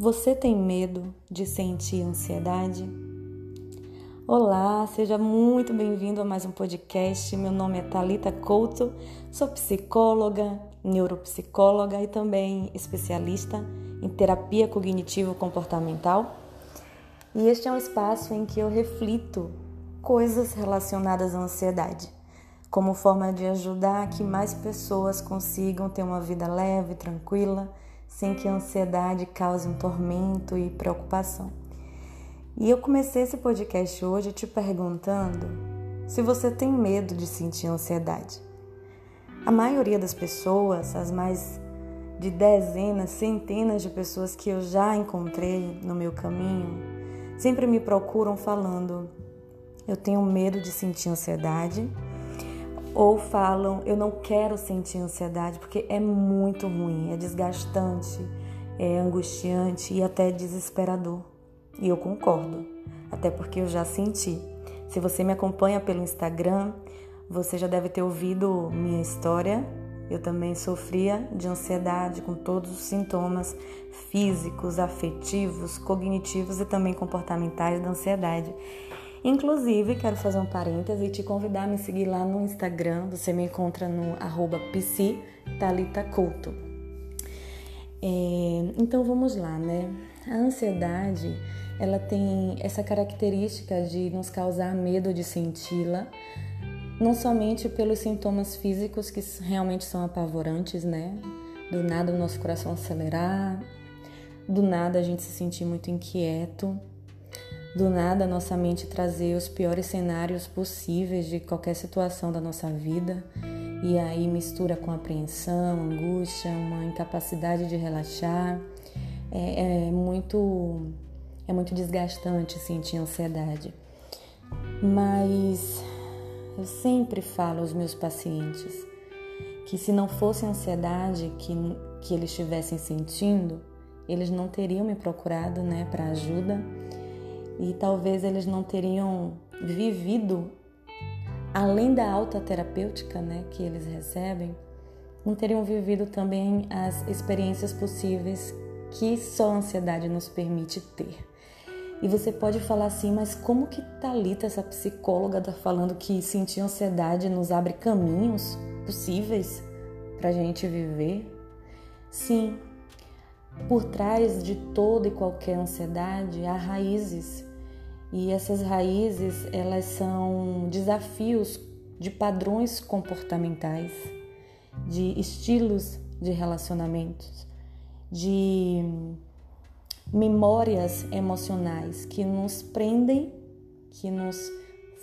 Você tem medo de sentir ansiedade? Olá, seja muito bem-vindo a mais um podcast. Meu nome é Talita Couto, sou psicóloga, neuropsicóloga e também especialista em terapia cognitivo comportamental. E este é um espaço em que eu reflito coisas relacionadas à ansiedade, como forma de ajudar que mais pessoas consigam ter uma vida leve, tranquila sem que a ansiedade cause um tormento e preocupação. E eu comecei esse podcast hoje te perguntando se você tem medo de sentir ansiedade. A maioria das pessoas, as mais de dezenas, centenas de pessoas que eu já encontrei no meu caminho, sempre me procuram falando: eu tenho medo de sentir ansiedade ou falam eu não quero sentir ansiedade porque é muito ruim, é desgastante, é angustiante e até desesperador. E eu concordo, até porque eu já senti. Se você me acompanha pelo Instagram, você já deve ter ouvido minha história. Eu também sofria de ansiedade com todos os sintomas físicos, afetivos, cognitivos e também comportamentais da ansiedade. Inclusive, quero fazer um parêntese e te convidar a me seguir lá no Instagram. Você me encontra no arroba. É, então vamos lá, né? A ansiedade, ela tem essa característica de nos causar medo de senti-la, não somente pelos sintomas físicos que realmente são apavorantes, né? Do nada o nosso coração acelerar, do nada a gente se sentir muito inquieto, do nada nossa mente trazer os piores cenários possíveis de qualquer situação da nossa vida e aí mistura com apreensão, angústia, uma incapacidade de relaxar. É, é muito é muito desgastante sentir ansiedade. Mas eu sempre falo aos meus pacientes que se não fosse a ansiedade que, que eles estivessem sentindo, eles não teriam me procurado né, para ajuda e talvez eles não teriam vivido além da alta terapêutica, né, que eles recebem, não teriam vivido também as experiências possíveis que só a ansiedade nos permite ter. E você pode falar assim, mas como que Talita, essa psicóloga, está falando que sentir ansiedade nos abre caminhos possíveis para a gente viver? Sim, por trás de toda e qualquer ansiedade há raízes e essas raízes, elas são desafios de padrões comportamentais, de estilos de relacionamentos, de memórias emocionais que nos prendem, que nos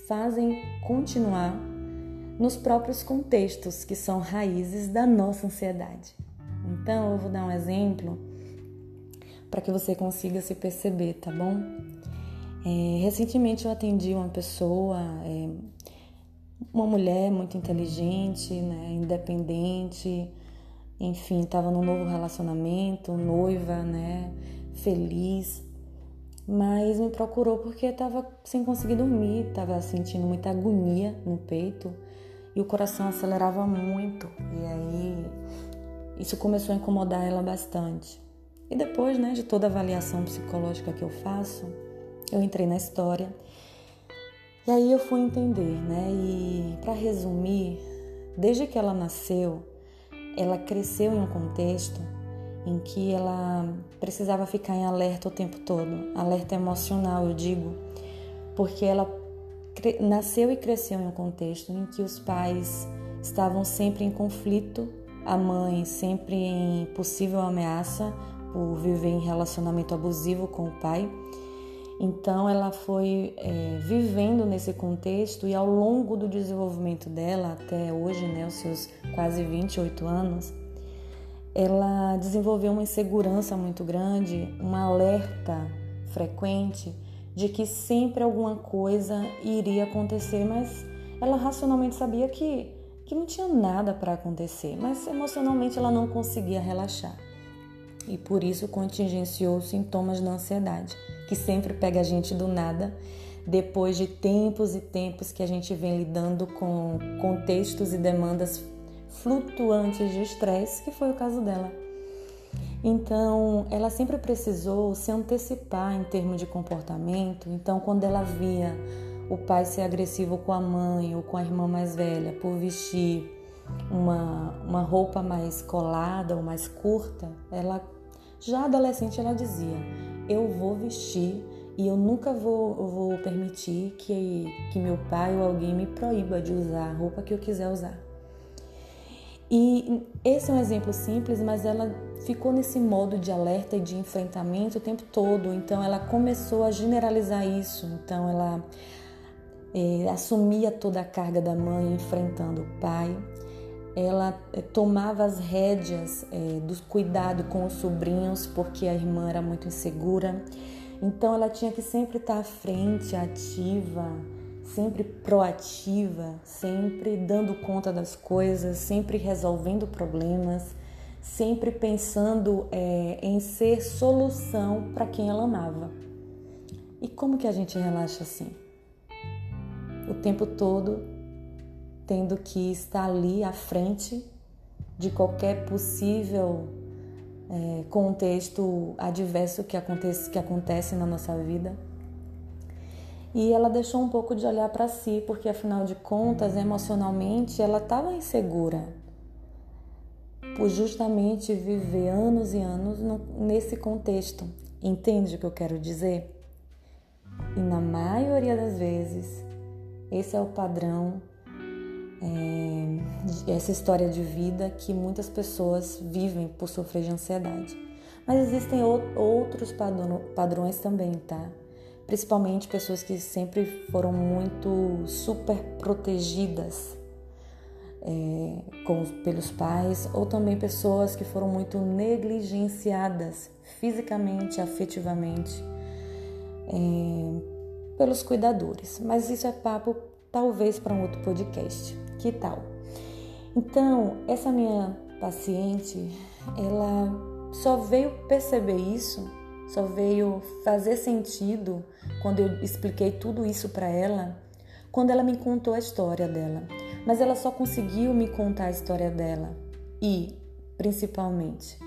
fazem continuar nos próprios contextos que são raízes da nossa ansiedade. Então, eu vou dar um exemplo para que você consiga se perceber, tá bom? É, recentemente eu atendi uma pessoa, é, uma mulher muito inteligente, né, independente, enfim, estava num novo relacionamento, noiva, né, feliz, mas me procurou porque estava sem conseguir dormir, estava sentindo muita agonia no peito e o coração acelerava muito. E aí isso começou a incomodar ela bastante. E depois, né, de toda a avaliação psicológica que eu faço, eu entrei na história. E aí eu fui entender, né? E para resumir, desde que ela nasceu, ela cresceu em um contexto em que ela precisava ficar em alerta o tempo todo, alerta emocional, eu digo, porque ela nasceu e cresceu em um contexto em que os pais estavam sempre em conflito, a mãe sempre em possível ameaça por viver em relacionamento abusivo com o pai então ela foi é, vivendo nesse contexto e ao longo do desenvolvimento dela, até hoje, né, os seus quase 28 anos, ela desenvolveu uma insegurança muito grande, um alerta frequente de que sempre alguma coisa iria acontecer, mas ela racionalmente sabia que, que não tinha nada para acontecer, mas emocionalmente ela não conseguia relaxar. E por isso contingenciou sintomas da ansiedade que sempre pega a gente do nada, depois de tempos e tempos que a gente vem lidando com contextos e demandas flutuantes de estresse, que foi o caso dela. Então, ela sempre precisou se antecipar em termos de comportamento. Então, quando ela via o pai ser agressivo com a mãe ou com a irmã mais velha por vestir uma, uma roupa mais colada ou mais curta, ela já adolescente ela dizia: Eu vou vestir e eu nunca vou, vou permitir que, que meu pai ou alguém me proíba de usar a roupa que eu quiser usar. E esse é um exemplo simples, mas ela ficou nesse modo de alerta e de enfrentamento o tempo todo. Então ela começou a generalizar isso. Então ela é, assumia toda a carga da mãe enfrentando o pai. Ela é, tomava as rédeas é, do cuidado com os sobrinhos porque a irmã era muito insegura. Então ela tinha que sempre estar à frente, ativa, sempre proativa, sempre dando conta das coisas, sempre resolvendo problemas, sempre pensando é, em ser solução para quem ela amava. E como que a gente relaxa assim? O tempo todo tendo que estar ali à frente de qualquer possível é, contexto adverso que acontece, que acontece na nossa vida e ela deixou um pouco de olhar para si, porque afinal de contas, emocionalmente, ela estava insegura por justamente viver anos e anos no, nesse contexto. Entende o que eu quero dizer? E na maioria das vezes, esse é o padrão, é, essa história de vida que muitas pessoas vivem por sofrer de ansiedade. Mas existem outros padrões também, tá? principalmente pessoas que sempre foram muito super protegidas é, com, pelos pais, ou também pessoas que foram muito negligenciadas fisicamente, afetivamente é, pelos cuidadores. Mas isso é papo talvez para um outro podcast. Que tal? Então, essa minha paciente, ela só veio perceber isso só veio fazer sentido quando eu expliquei tudo isso para ela, quando ela me contou a história dela. Mas ela só conseguiu me contar a história dela e, principalmente,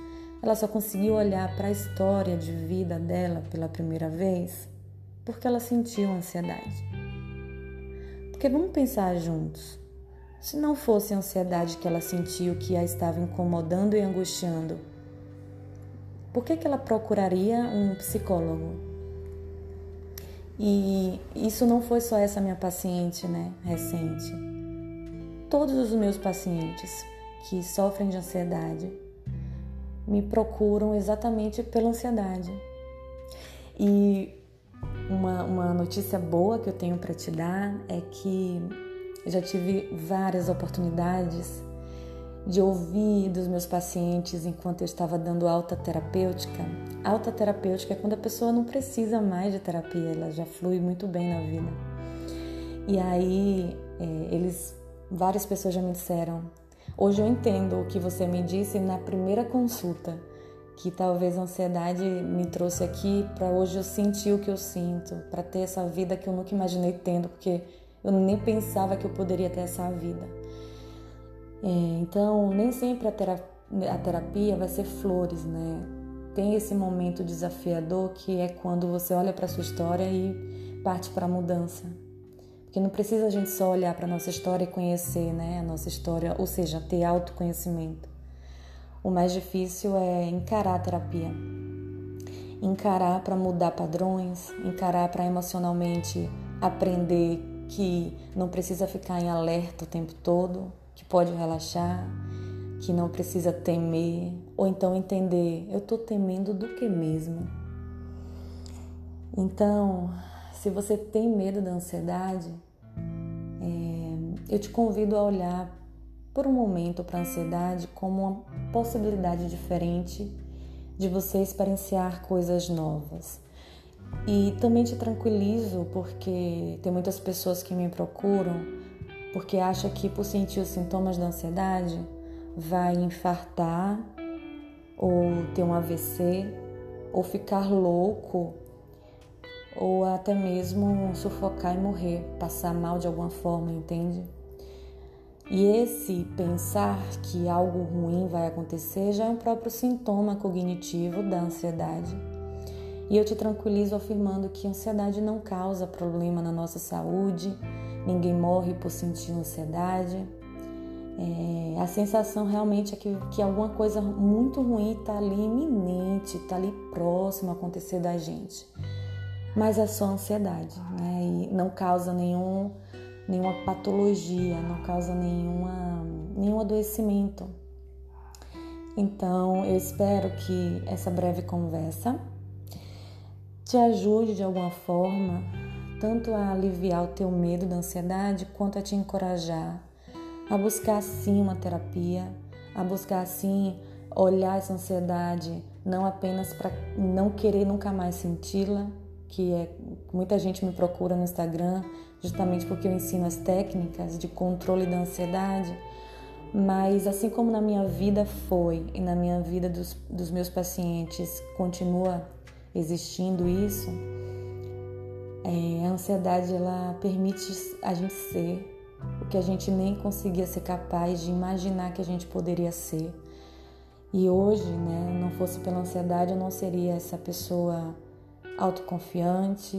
ela só conseguiu olhar para a história de vida dela pela primeira vez porque ela sentiu ansiedade. Porque vamos pensar juntos. Se não fosse a ansiedade que ela sentiu que a estava incomodando e angustiando, por que, que ela procuraria um psicólogo? E isso não foi só essa minha paciente, né, recente. Todos os meus pacientes que sofrem de ansiedade me procuram exatamente pela ansiedade. E uma, uma notícia boa que eu tenho para te dar é que já tive várias oportunidades de ouvir dos meus pacientes enquanto eu estava dando alta terapêutica. Alta terapêutica é quando a pessoa não precisa mais de terapia, ela já flui muito bem na vida. E aí, é, eles, várias pessoas já me disseram: hoje eu entendo o que você me disse na primeira consulta, que talvez a ansiedade me trouxe aqui para hoje eu sentir o que eu sinto, para ter essa vida que eu nunca imaginei tendo, porque eu nem pensava que eu poderia ter essa vida. É, então, nem sempre a terapia, a terapia vai ser flores, né? Tem esse momento desafiador que é quando você olha para sua história e parte para a mudança. Porque não precisa a gente só olhar para nossa história e conhecer né, a nossa história, ou seja, ter autoconhecimento. O mais difícil é encarar a terapia. Encarar para mudar padrões, encarar para emocionalmente aprender que não precisa ficar em alerta o tempo todo, que pode relaxar, que não precisa temer, ou então entender, eu estou temendo do que mesmo? Então, se você tem medo da ansiedade, é, eu te convido a olhar por um momento para a ansiedade como uma possibilidade diferente de você experienciar coisas novas. E também te tranquilizo porque tem muitas pessoas que me procuram porque acha que por sentir os sintomas da ansiedade vai infartar ou ter um AVC ou ficar louco ou até mesmo sufocar e morrer, passar mal de alguma forma, entende? E esse pensar que algo ruim vai acontecer já é um próprio sintoma cognitivo da ansiedade. E eu te tranquilizo afirmando que ansiedade não causa problema na nossa saúde, ninguém morre por sentir ansiedade. É, a sensação realmente é que, que alguma coisa muito ruim está ali iminente, está ali próximo a acontecer da gente. Mas é só ansiedade, né? E não causa nenhum nenhuma patologia, não causa nenhuma, nenhum adoecimento. Então, eu espero que essa breve conversa te ajude de alguma forma, tanto a aliviar o teu medo da ansiedade, quanto a te encorajar a buscar sim uma terapia, a buscar sim olhar essa ansiedade não apenas para não querer nunca mais senti-la, que é muita gente me procura no Instagram justamente porque eu ensino as técnicas de controle da ansiedade. Mas assim como na minha vida foi e na minha vida dos, dos meus pacientes continua existindo isso, é, a ansiedade ela permite a gente ser o que a gente nem conseguia ser capaz de imaginar que a gente poderia ser. E hoje, né, não fosse pela ansiedade, eu não seria essa pessoa autoconfiante,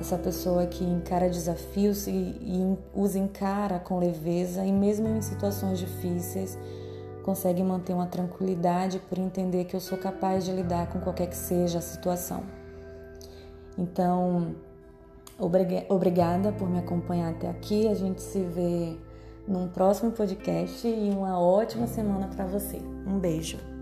essa pessoa que encara desafios e, e os encara com leveza e mesmo em situações difíceis consegue manter uma tranquilidade por entender que eu sou capaz de lidar com qualquer que seja a situação. Então, obrigada por me acompanhar até aqui. A gente se vê num próximo podcast e uma ótima semana para você. Um beijo.